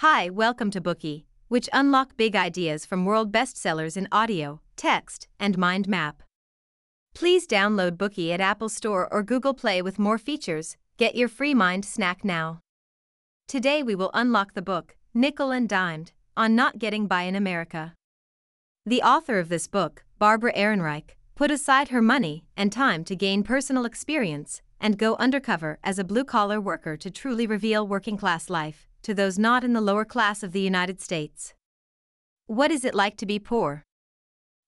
Hi, welcome to Bookey, which unlock big ideas from world bestsellers in audio, text, and mind map. Please download Bookey at Apple Store or Google Play with more features. Get your free mind snack now. Today we will unlock the book, Nickel and Dimed, on Not Getting By in America. The author of this book, Barbara Ehrenreich, put aside her money and time to gain personal experience and go undercover as a blue collar worker to truly reveal working class life to those not in the lower class of the United States. What is it like to be poor?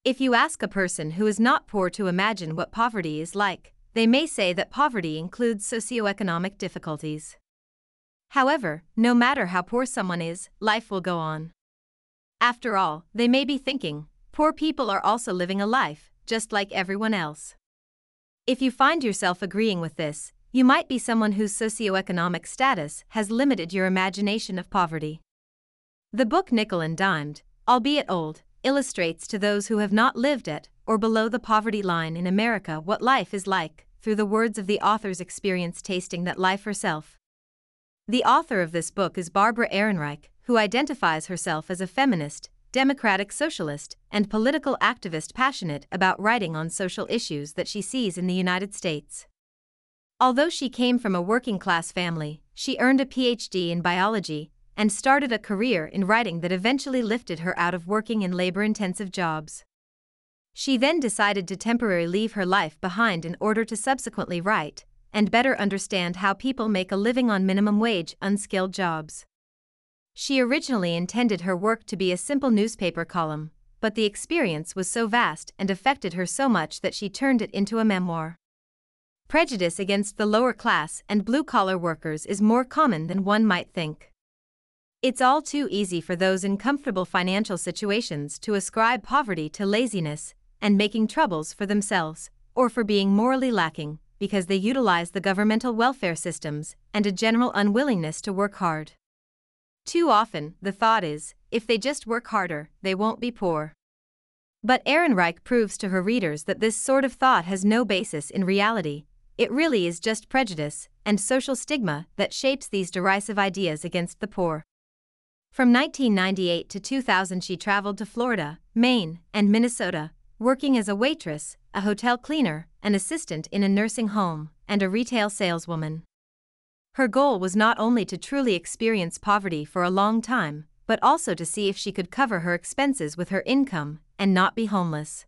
If you ask a person who is not poor to imagine what poverty is like, they may say that poverty includes socioeconomic difficulties. However, no matter how poor someone is, life will go on. After all, they may be thinking, poor people are also living a life, just like everyone else. If you find yourself agreeing with this, you might be someone whose socioeconomic status has limited your imagination of poverty. The book Nickel and Dimed, albeit old, illustrates to those who have not lived at or below the poverty line in America what life is like, through the words of the author's experience tasting that life herself. The author of this book is Barbara Ehrenreich, who identifies herself as a feminist, democratic socialist, and political activist passionate about writing on social issues that she sees in the United States. Although she came from a working class family, she earned a PhD in biology and started a career in writing that eventually lifted her out of working in labor intensive jobs. She then decided to temporarily leave her life behind in order to subsequently write and better understand how people make a living on minimum wage, unskilled jobs. She originally intended her work to be a simple newspaper column, but the experience was so vast and affected her so much that she turned it into a memoir. Prejudice against the lower class and blue collar workers is more common than one might think. It's all too easy for those in comfortable financial situations to ascribe poverty to laziness and making troubles for themselves, or for being morally lacking, because they utilize the governmental welfare systems and a general unwillingness to work hard. Too often, the thought is if they just work harder, they won't be poor. But Ehrenreich proves to her readers that this sort of thought has no basis in reality, it really is just prejudice and social stigma that shapes these derisive ideas against the poor. From 1998 to 2000, she traveled to Florida, Maine, and Minnesota, working as a waitress, a hotel cleaner, an assistant in a nursing home, and a retail saleswoman. Her goal was not only to truly experience poverty for a long time, but also to see if she could cover her expenses with her income and not be homeless.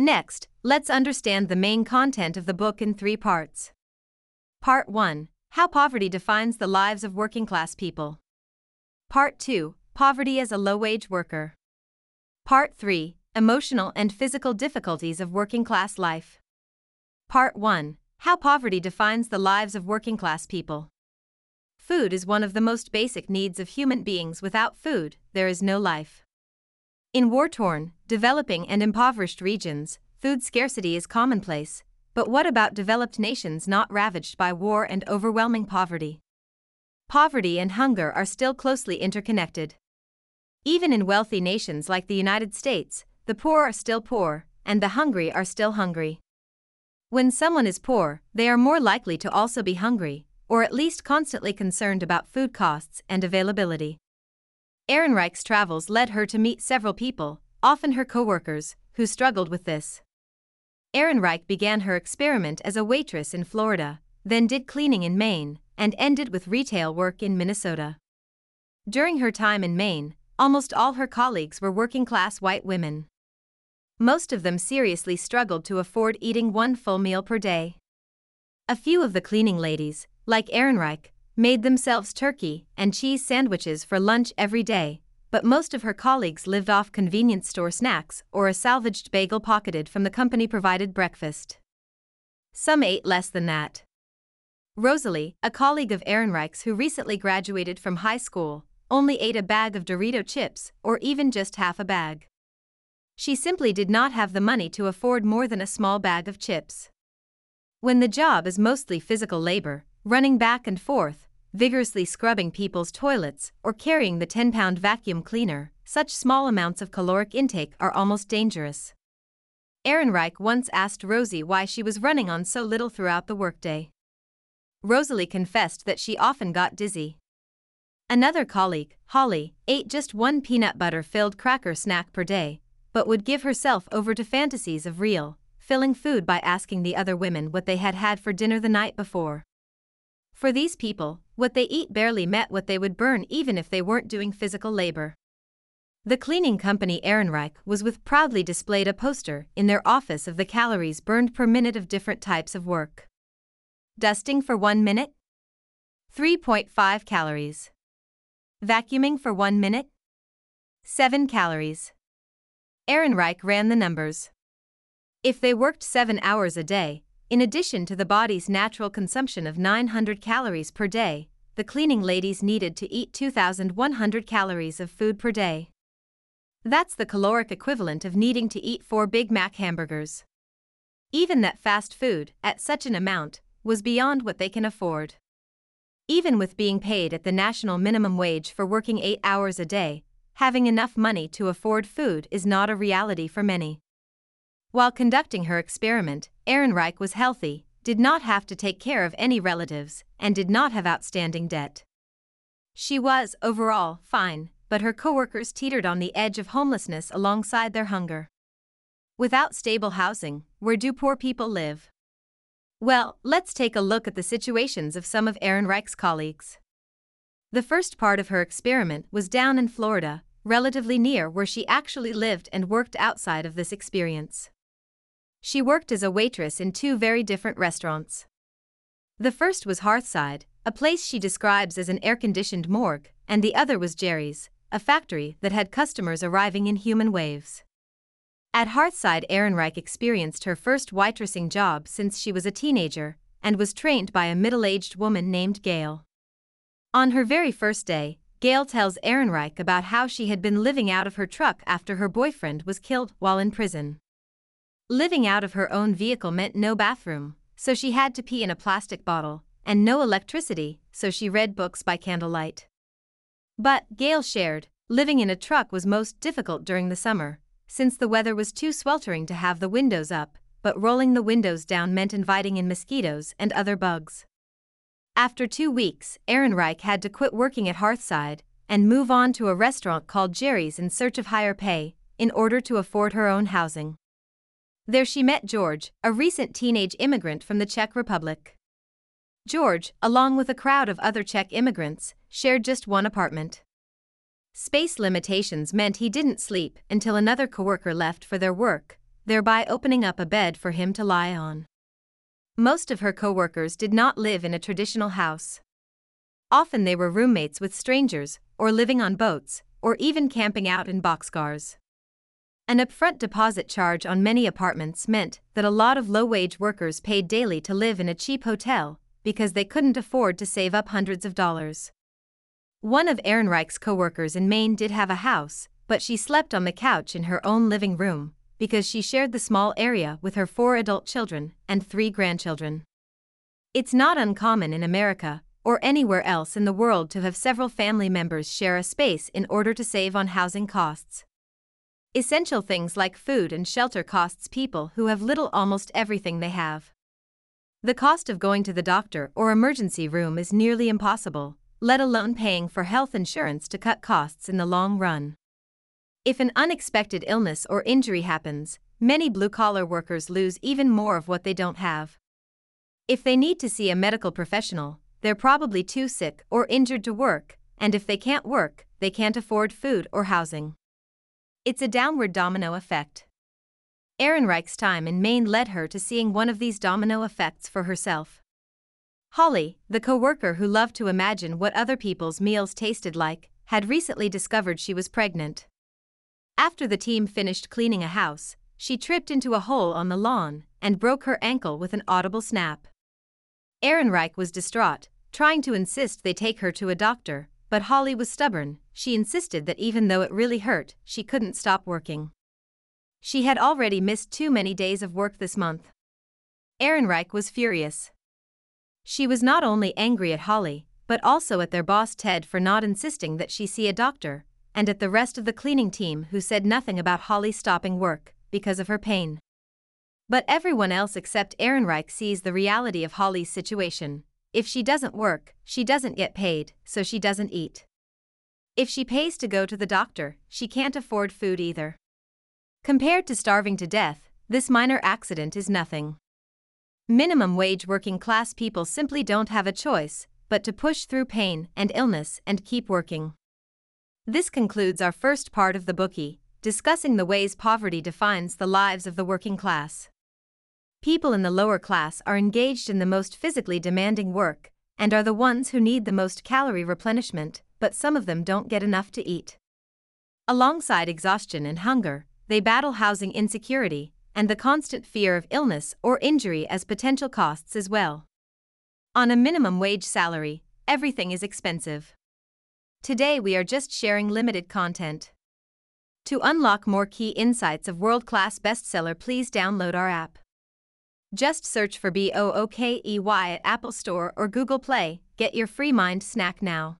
Next, let's understand the main content of the book in three parts. Part 1 How Poverty Defines the Lives of Working Class People. Part 2 Poverty as a Low Wage Worker. Part 3 Emotional and Physical Difficulties of Working Class Life. Part 1 How Poverty Defines the Lives of Working Class People. Food is one of the most basic needs of human beings. Without food, there is no life. In war torn, developing, and impoverished regions, food scarcity is commonplace. But what about developed nations not ravaged by war and overwhelming poverty? Poverty and hunger are still closely interconnected. Even in wealthy nations like the United States, the poor are still poor, and the hungry are still hungry. When someone is poor, they are more likely to also be hungry, or at least constantly concerned about food costs and availability. Ehrenreich's travels led her to meet several people, often her coworkers, who struggled with this. Ehrenreich began her experiment as a waitress in Florida, then did cleaning in Maine, and ended with retail work in Minnesota. During her time in Maine, almost all her colleagues were working class white women. Most of them seriously struggled to afford eating one full meal per day. A few of the cleaning ladies, like Ehrenreich, made themselves turkey and cheese sandwiches for lunch every day, but most of her colleagues lived off convenience store snacks or a salvaged bagel pocketed from the company provided breakfast. Some ate less than that. Rosalie, a colleague of Ehrenreich's who recently graduated from high school, only ate a bag of Dorito chips or even just half a bag. She simply did not have the money to afford more than a small bag of chips. When the job is mostly physical labor, running back and forth, vigorously scrubbing people's toilets, or carrying the 10 pound vacuum cleaner, such small amounts of caloric intake are almost dangerous. Ehrenreich once asked Rosie why she was running on so little throughout the workday. Rosalie confessed that she often got dizzy. Another colleague, Holly, ate just one peanut butter filled cracker snack per day, but would give herself over to fantasies of real, filling food by asking the other women what they had had for dinner the night before. For these people, what they eat barely met what they would burn even if they weren't doing physical labor. The cleaning company Ehrenreich was with proudly displayed a poster in their office of the calories burned per minute of different types of work. Dusting for 1 minute? 3.5 calories. Vacuuming for 1 minute? 7 calories. Ehrenreich ran the numbers. If they worked 7 hours a day, in addition to the body's natural consumption of 900 calories per day, the cleaning ladies needed to eat 2,100 calories of food per day. That's the caloric equivalent of needing to eat four Big Mac hamburgers. Even that fast food, at such an amount, was beyond what they can afford. Even with being paid at the national minimum wage for working eight hours a day, having enough money to afford food is not a reality for many. While conducting her experiment, Ehrenreich was healthy, did not have to take care of any relatives, and did not have outstanding debt. She was, overall, fine, but her coworkers teetered on the edge of homelessness alongside their hunger. Without stable housing, where do poor people live? Well, let's take a look at the situations of some of Ehrenreich's colleagues. The first part of her experiment was down in Florida, relatively near where she actually lived and worked outside of this experience. She worked as a waitress in two very different restaurants. The first was Hearthside, a place she describes as an air conditioned morgue, and the other was Jerry's, a factory that had customers arriving in human waves. At Hearthside, Ehrenreich experienced her first waitressing job since she was a teenager and was trained by a middle aged woman named Gail. On her very first day, Gail tells Ehrenreich about how she had been living out of her truck after her boyfriend was killed while in prison. Living out of her own vehicle meant no bathroom, so she had to pee in a plastic bottle, and no electricity, so she read books by candlelight. But, Gail shared, living in a truck was most difficult during the summer, since the weather was too sweltering to have the windows up, but rolling the windows down meant inviting in mosquitoes and other bugs. After two weeks, Ehrenreich had to quit working at Hearthside and move on to a restaurant called Jerry's in search of higher pay, in order to afford her own housing. There she met George, a recent teenage immigrant from the Czech Republic. George, along with a crowd of other Czech immigrants, shared just one apartment. Space limitations meant he didn't sleep until another coworker left for their work, thereby opening up a bed for him to lie on. Most of her coworkers did not live in a traditional house. Often they were roommates with strangers, or living on boats, or even camping out in boxcars. An upfront deposit charge on many apartments meant that a lot of low wage workers paid daily to live in a cheap hotel because they couldn't afford to save up hundreds of dollars. One of Ehrenreich's coworkers in Maine did have a house, but she slept on the couch in her own living room because she shared the small area with her four adult children and three grandchildren. It's not uncommon in America or anywhere else in the world to have several family members share a space in order to save on housing costs. Essential things like food and shelter costs people who have little almost everything they have. The cost of going to the doctor or emergency room is nearly impossible, let alone paying for health insurance to cut costs in the long run. If an unexpected illness or injury happens, many blue collar workers lose even more of what they don't have. If they need to see a medical professional, they're probably too sick or injured to work, and if they can't work, they can't afford food or housing. It's a downward domino effect. Ehrenreich's time in Maine led her to seeing one of these domino effects for herself. Holly, the co-worker who loved to imagine what other people's meals tasted like, had recently discovered she was pregnant. After the team finished cleaning a house, she tripped into a hole on the lawn and broke her ankle with an audible snap. Ehrenreich was distraught, trying to insist they take her to a doctor, but Holly was stubborn, she insisted that even though it really hurt, she couldn't stop working. She had already missed too many days of work this month. Ehrenreich was furious. She was not only angry at Holly, but also at their boss Ted for not insisting that she see a doctor, and at the rest of the cleaning team who said nothing about Holly stopping work because of her pain. But everyone else except Ehrenreich sees the reality of Holly's situation. If she doesn't work, she doesn't get paid, so she doesn't eat. If she pays to go to the doctor, she can't afford food either. Compared to starving to death, this minor accident is nothing. Minimum wage working class people simply don't have a choice but to push through pain and illness and keep working. This concludes our first part of the Bookey, discussing the ways poverty defines the lives of the working class. People in the lower class are engaged in the most physically demanding work and are the ones who need the most calorie replenishment, but some of them don't get enough to eat. Alongside exhaustion and hunger, they battle housing insecurity and the constant fear of illness or injury as potential costs as well. On a minimum wage salary, everything is expensive. Today we are just sharing limited content. To unlock more key insights of world class bestseller, please download our app. Just search for B O O K E Y at Apple Store or Google Play. Get your free mind snack now.